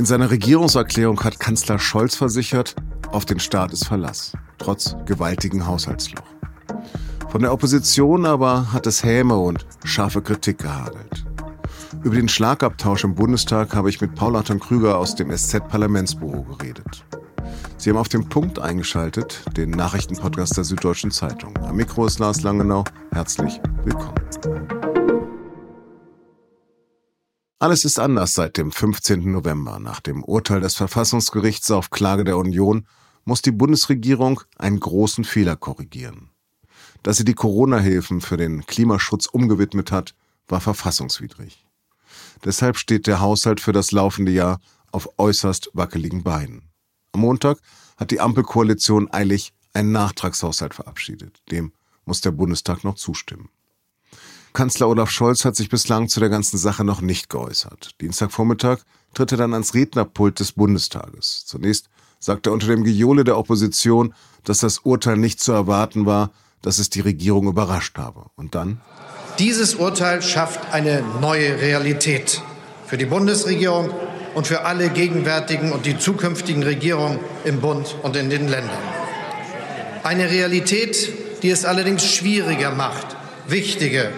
In seiner Regierungserklärung hat Kanzler Scholz versichert, auf den Staat ist Verlass, trotz gewaltigen Haushaltsloch. Von der Opposition aber hat es Häme und scharfe Kritik gehagelt. Über den Schlagabtausch im Bundestag habe ich mit Paul Anton Krüger aus dem SZ-Parlamentsbüro geredet. Sie haben auf den Punkt eingeschaltet, den Nachrichtenpodcast der Süddeutschen Zeitung. Am Mikro ist Lars Langenau. Herzlich willkommen. Alles ist anders seit dem 15. November. Nach dem Urteil des Verfassungsgerichts auf Klage der Union muss die Bundesregierung einen großen Fehler korrigieren. Dass sie die Corona-Hilfen für den Klimaschutz umgewidmet hat, war verfassungswidrig. Deshalb steht der Haushalt für das laufende Jahr auf äußerst wackeligen Beinen. Am Montag hat die Ampelkoalition eilig einen Nachtragshaushalt verabschiedet. Dem muss der Bundestag noch zustimmen. Kanzler Olaf Scholz hat sich bislang zu der ganzen Sache noch nicht geäußert. Dienstagvormittag tritt er dann ans Rednerpult des Bundestages. Zunächst sagt er unter dem Gejohle der Opposition, dass das Urteil nicht zu erwarten war, dass es die Regierung überrascht habe. Und dann? Dieses Urteil schafft eine neue Realität für die Bundesregierung und für alle gegenwärtigen und die zukünftigen Regierungen im Bund und in den Ländern. Eine Realität, die es allerdings schwieriger macht, wichtige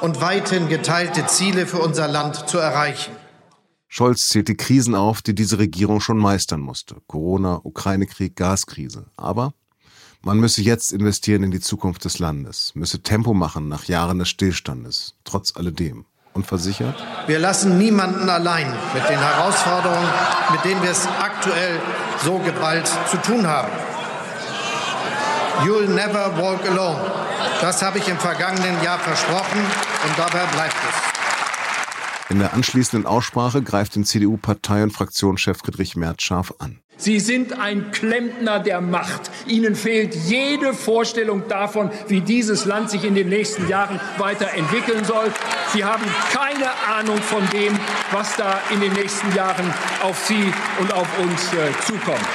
und weithin geteilte Ziele für unser Land zu erreichen. Scholz zählt die Krisen auf, die diese Regierung schon meistern musste. Corona, Ukraine-Krieg, Gaskrise. Aber man müsse jetzt investieren in die Zukunft des Landes, müsse Tempo machen nach Jahren des Stillstandes, trotz alledem. Und versichert? Wir lassen niemanden allein mit den Herausforderungen, mit denen wir es aktuell so geballt zu tun haben. You'll never walk alone. Das habe ich im vergangenen Jahr versprochen und dabei bleibt es. In der anschließenden Aussprache greift den CDU-Partei- und Fraktionschef Friedrich Merz scharf an. Sie sind ein Klempner der Macht. Ihnen fehlt jede Vorstellung davon, wie dieses Land sich in den nächsten Jahren weiterentwickeln soll. Sie haben keine Ahnung von dem, was da in den nächsten Jahren auf Sie und auf uns äh, zukommt.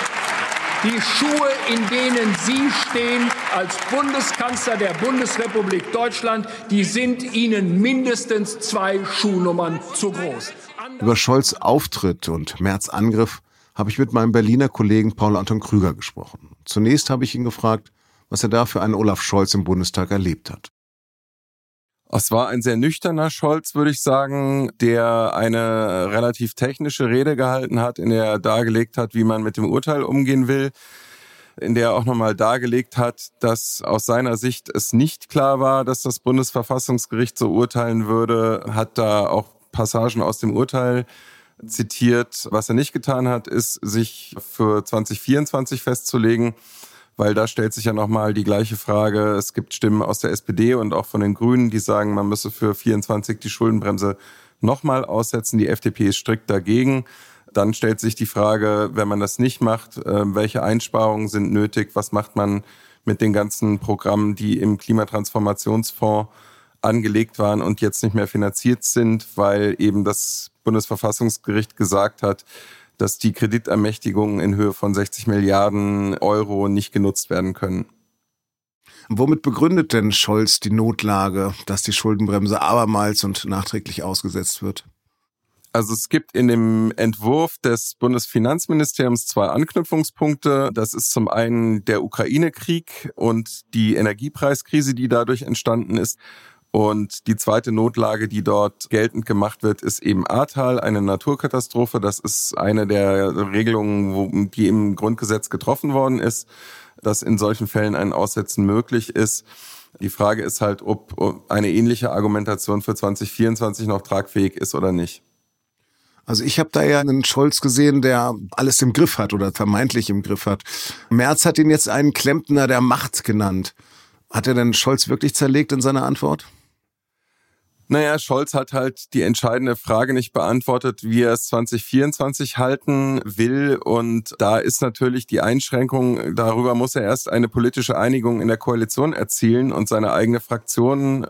Die Schuhe, in denen Sie stehen als Bundeskanzler der Bundesrepublik Deutschland, die sind Ihnen mindestens zwei Schuhnummern zu groß. Über Scholz Auftritt und Merz Angriff habe ich mit meinem Berliner Kollegen Paul Anton Krüger gesprochen. Zunächst habe ich ihn gefragt, was er da für einen Olaf Scholz im Bundestag erlebt hat. Es war ein sehr nüchterner Scholz, würde ich sagen, der eine relativ technische Rede gehalten hat, in der er dargelegt hat, wie man mit dem Urteil umgehen will, in der er auch nochmal dargelegt hat, dass aus seiner Sicht es nicht klar war, dass das Bundesverfassungsgericht so urteilen würde, hat da auch Passagen aus dem Urteil zitiert. Was er nicht getan hat, ist, sich für 2024 festzulegen weil da stellt sich ja nochmal die gleiche Frage. Es gibt Stimmen aus der SPD und auch von den Grünen, die sagen, man müsse für 24 die Schuldenbremse nochmal aussetzen. Die FDP ist strikt dagegen. Dann stellt sich die Frage, wenn man das nicht macht, äh, welche Einsparungen sind nötig? Was macht man mit den ganzen Programmen, die im Klimatransformationsfonds angelegt waren und jetzt nicht mehr finanziert sind, weil eben das Bundesverfassungsgericht gesagt hat, dass die Kreditermächtigungen in Höhe von 60 Milliarden Euro nicht genutzt werden können. Womit begründet denn Scholz die Notlage, dass die Schuldenbremse abermals und nachträglich ausgesetzt wird? Also es gibt in dem Entwurf des Bundesfinanzministeriums zwei Anknüpfungspunkte. Das ist zum einen der Ukraine-Krieg und die Energiepreiskrise, die dadurch entstanden ist. Und die zweite Notlage, die dort geltend gemacht wird, ist eben Ahrtal, eine Naturkatastrophe. Das ist eine der Regelungen, die im Grundgesetz getroffen worden ist, dass in solchen Fällen ein Aussetzen möglich ist. Die Frage ist halt, ob eine ähnliche Argumentation für 2024 noch tragfähig ist oder nicht. Also ich habe da ja einen Scholz gesehen, der alles im Griff hat oder vermeintlich im Griff hat. Merz hat ihn jetzt einen Klempner der Macht genannt. Hat er denn Scholz wirklich zerlegt in seiner Antwort? Naja, Scholz hat halt die entscheidende Frage nicht beantwortet, wie er es 2024 halten will. Und da ist natürlich die Einschränkung, darüber muss er erst eine politische Einigung in der Koalition erzielen und seine eigene Fraktion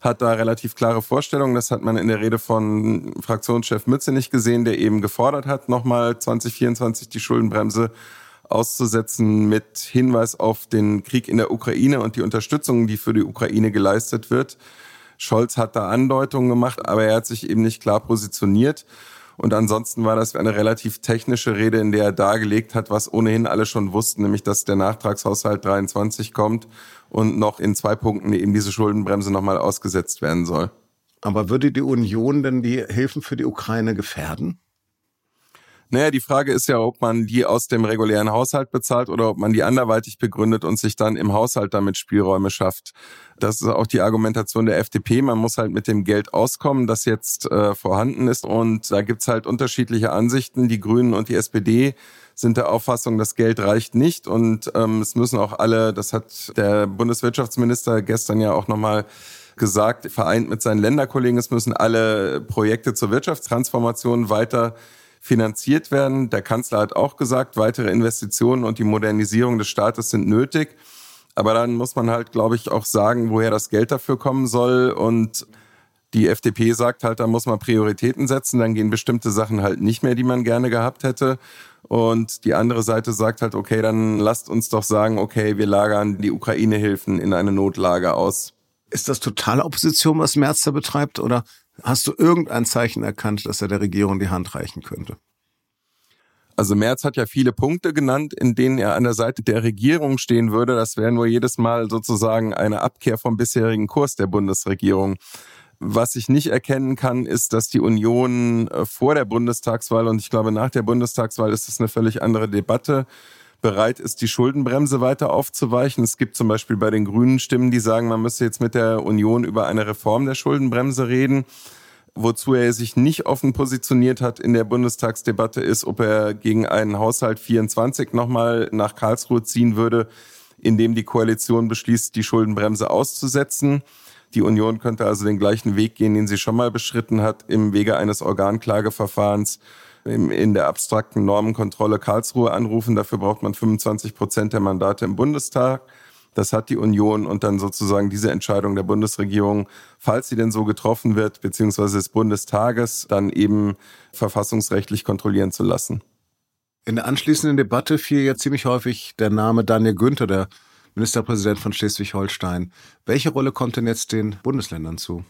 hat da relativ klare Vorstellungen. Das hat man in der Rede von Fraktionschef Mütze nicht gesehen, der eben gefordert hat, nochmal 2024 die Schuldenbremse auszusetzen mit Hinweis auf den Krieg in der Ukraine und die Unterstützung, die für die Ukraine geleistet wird. Scholz hat da Andeutungen gemacht, aber er hat sich eben nicht klar positioniert. Und ansonsten war das eine relativ technische Rede, in der er dargelegt hat, was ohnehin alle schon wussten, nämlich dass der Nachtragshaushalt 23 kommt und noch in zwei Punkten eben diese Schuldenbremse nochmal ausgesetzt werden soll. Aber würde die Union denn die Hilfen für die Ukraine gefährden? Naja, die Frage ist ja, ob man die aus dem regulären Haushalt bezahlt oder ob man die anderweitig begründet und sich dann im Haushalt damit Spielräume schafft. Das ist auch die Argumentation der FDP. Man muss halt mit dem Geld auskommen, das jetzt äh, vorhanden ist. Und da gibt's halt unterschiedliche Ansichten. Die Grünen und die SPD sind der Auffassung, das Geld reicht nicht. Und ähm, es müssen auch alle, das hat der Bundeswirtschaftsminister gestern ja auch nochmal gesagt, vereint mit seinen Länderkollegen, es müssen alle Projekte zur Wirtschaftstransformation weiter finanziert werden. Der Kanzler hat auch gesagt, weitere Investitionen und die Modernisierung des Staates sind nötig. Aber dann muss man halt, glaube ich, auch sagen, woher das Geld dafür kommen soll. Und die FDP sagt halt, da muss man Prioritäten setzen, dann gehen bestimmte Sachen halt nicht mehr, die man gerne gehabt hätte. Und die andere Seite sagt halt, okay, dann lasst uns doch sagen, okay, wir lagern die Ukraine-Hilfen in eine Notlage aus. Ist das totale Opposition, was Merz da betreibt, oder Hast du irgendein Zeichen erkannt, dass er der Regierung die Hand reichen könnte? Also Merz hat ja viele Punkte genannt, in denen er an der Seite der Regierung stehen würde. Das wäre nur jedes Mal sozusagen eine Abkehr vom bisherigen Kurs der Bundesregierung. Was ich nicht erkennen kann, ist, dass die Union äh, vor der Bundestagswahl und ich glaube nach der Bundestagswahl ist es eine völlig andere Debatte bereit ist, die Schuldenbremse weiter aufzuweichen. Es gibt zum Beispiel bei den Grünen Stimmen, die sagen, man müsse jetzt mit der Union über eine Reform der Schuldenbremse reden. Wozu er sich nicht offen positioniert hat in der Bundestagsdebatte ist, ob er gegen einen Haushalt 24 nochmal nach Karlsruhe ziehen würde, in dem die Koalition beschließt, die Schuldenbremse auszusetzen. Die Union könnte also den gleichen Weg gehen, den sie schon mal beschritten hat, im Wege eines Organklageverfahrens in der abstrakten Normenkontrolle Karlsruhe anrufen. Dafür braucht man 25 Prozent der Mandate im Bundestag. Das hat die Union und dann sozusagen diese Entscheidung der Bundesregierung, falls sie denn so getroffen wird, beziehungsweise des Bundestages, dann eben verfassungsrechtlich kontrollieren zu lassen. In der anschließenden Debatte fiel ja ziemlich häufig der Name Daniel Günther, der Ministerpräsident von Schleswig-Holstein. Welche Rolle kommt denn jetzt den Bundesländern zu?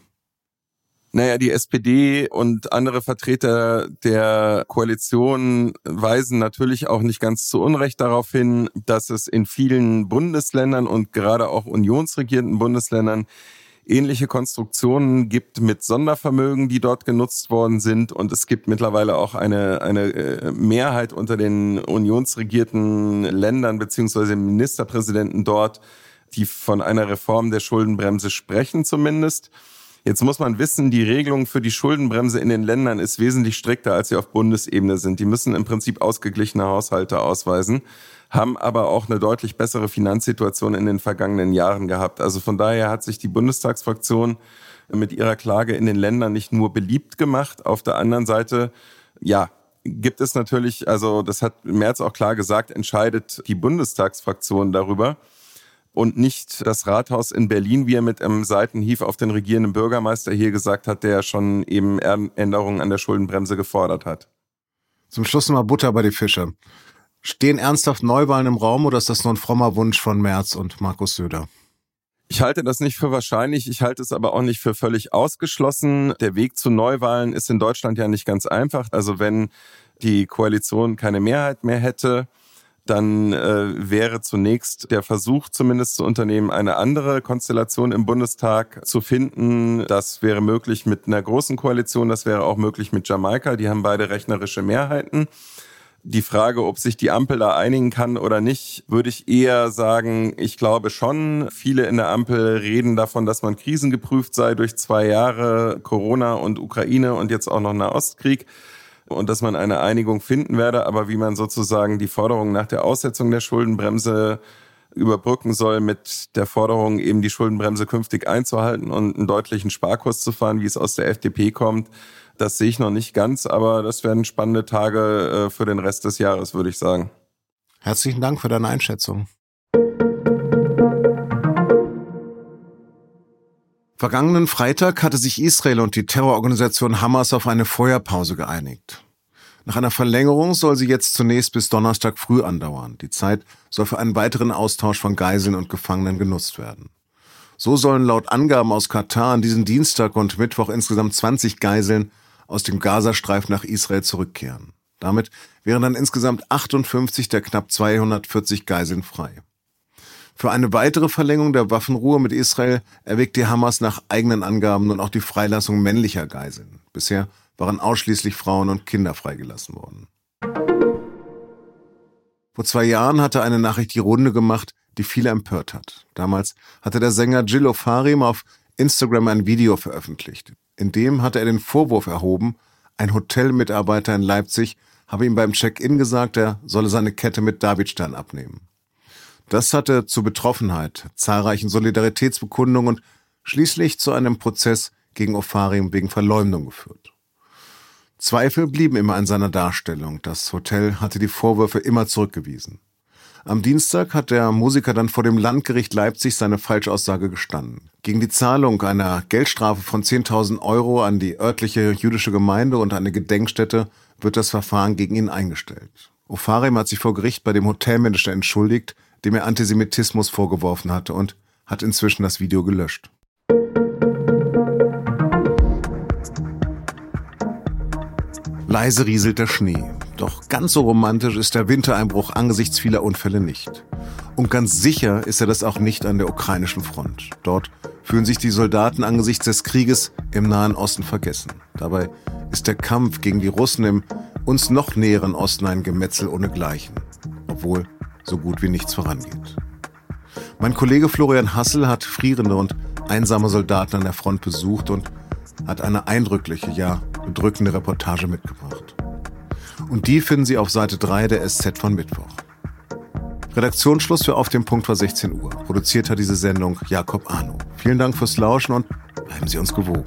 Naja, die SPD und andere Vertreter der Koalition weisen natürlich auch nicht ganz zu Unrecht darauf hin, dass es in vielen Bundesländern und gerade auch unionsregierten Bundesländern ähnliche Konstruktionen gibt mit Sondervermögen, die dort genutzt worden sind. Und es gibt mittlerweile auch eine, eine äh, Mehrheit unter den unionsregierten Ländern beziehungsweise Ministerpräsidenten dort, die von einer Reform der Schuldenbremse sprechen zumindest. Jetzt muss man wissen, die Regelung für die Schuldenbremse in den Ländern ist wesentlich strikter, als sie auf Bundesebene sind. Die müssen im Prinzip ausgeglichene Haushalte ausweisen, haben aber auch eine deutlich bessere Finanzsituation in den vergangenen Jahren gehabt. Also von daher hat sich die Bundestagsfraktion mit ihrer Klage in den Ländern nicht nur beliebt gemacht. Auf der anderen Seite, ja, gibt es natürlich, also das hat Merz auch klar gesagt, entscheidet die Bundestagsfraktion darüber und nicht das Rathaus in Berlin, wie er mit einem Seitenhief auf den regierenden Bürgermeister hier gesagt hat, der schon eben Änderungen an der Schuldenbremse gefordert hat. Zum Schluss nochmal Butter bei die Fische. Stehen ernsthaft Neuwahlen im Raum oder ist das nur ein frommer Wunsch von Merz und Markus Söder? Ich halte das nicht für wahrscheinlich, ich halte es aber auch nicht für völlig ausgeschlossen. Der Weg zu Neuwahlen ist in Deutschland ja nicht ganz einfach. Also wenn die Koalition keine Mehrheit mehr hätte, dann äh, wäre zunächst der Versuch zumindest zu unternehmen, eine andere Konstellation im Bundestag zu finden. Das wäre möglich mit einer großen Koalition, das wäre auch möglich mit Jamaika. Die haben beide rechnerische Mehrheiten. Die Frage, ob sich die Ampel da einigen kann oder nicht, würde ich eher sagen, ich glaube schon. Viele in der Ampel reden davon, dass man krisengeprüft sei durch zwei Jahre Corona und Ukraine und jetzt auch noch Nahostkrieg und dass man eine Einigung finden werde, aber wie man sozusagen die Forderung nach der Aussetzung der Schuldenbremse überbrücken soll mit der Forderung, eben die Schuldenbremse künftig einzuhalten und einen deutlichen Sparkurs zu fahren, wie es aus der FDP kommt. Das sehe ich noch nicht ganz, aber das werden spannende Tage äh, für den Rest des Jahres, würde ich sagen. Herzlichen Dank für deine Einschätzung. Vergangenen Freitag hatte sich Israel und die Terrororganisation Hamas auf eine Feuerpause geeinigt. Nach einer Verlängerung soll sie jetzt zunächst bis Donnerstag früh andauern. Die Zeit soll für einen weiteren Austausch von Geiseln und Gefangenen genutzt werden. So sollen laut Angaben aus Katar an diesem Dienstag und Mittwoch insgesamt 20 Geiseln aus dem Gazastreifen nach Israel zurückkehren. Damit wären dann insgesamt 58 der knapp 240 Geiseln frei. Für eine weitere Verlängerung der Waffenruhe mit Israel erwägt die Hamas nach eigenen Angaben nun auch die Freilassung männlicher Geiseln. Bisher waren ausschließlich Frauen und Kinder freigelassen worden. Vor zwei Jahren hatte eine Nachricht die Runde gemacht, die viele empört hat. Damals hatte der Sänger Gillo Farim auf Instagram ein Video veröffentlicht. In dem hatte er den Vorwurf erhoben, ein Hotelmitarbeiter in Leipzig habe ihm beim Check-in gesagt, er solle seine Kette mit Davidstern abnehmen. Das hatte zu Betroffenheit, zahlreichen Solidaritätsbekundungen und schließlich zu einem Prozess gegen Ofarim wegen Verleumdung geführt. Zweifel blieben immer an seiner Darstellung. Das Hotel hatte die Vorwürfe immer zurückgewiesen. Am Dienstag hat der Musiker dann vor dem Landgericht Leipzig seine Falschaussage gestanden. Gegen die Zahlung einer Geldstrafe von 10.000 Euro an die örtliche jüdische Gemeinde und eine Gedenkstätte wird das Verfahren gegen ihn eingestellt. Ofarim hat sich vor Gericht bei dem Hotelmanager entschuldigt, dem er Antisemitismus vorgeworfen hatte und hat inzwischen das Video gelöscht. Leise rieselt der Schnee. Doch ganz so romantisch ist der Wintereinbruch angesichts vieler Unfälle nicht. Und ganz sicher ist er das auch nicht an der ukrainischen Front. Dort fühlen sich die Soldaten angesichts des Krieges im Nahen Osten vergessen. Dabei ist der Kampf gegen die Russen im uns noch näheren Osten ein Gemetzel ohnegleichen. Obwohl so gut wie nichts vorangeht. Mein Kollege Florian Hassel hat frierende und einsame Soldaten an der Front besucht und hat eine eindrückliche, ja bedrückende Reportage mitgebracht. Und die finden Sie auf Seite 3 der SZ von Mittwoch. Redaktionsschluss für Auf dem Punkt war 16 Uhr. Produziert hat diese Sendung Jakob Arno. Vielen Dank fürs Lauschen und bleiben Sie uns gewogen.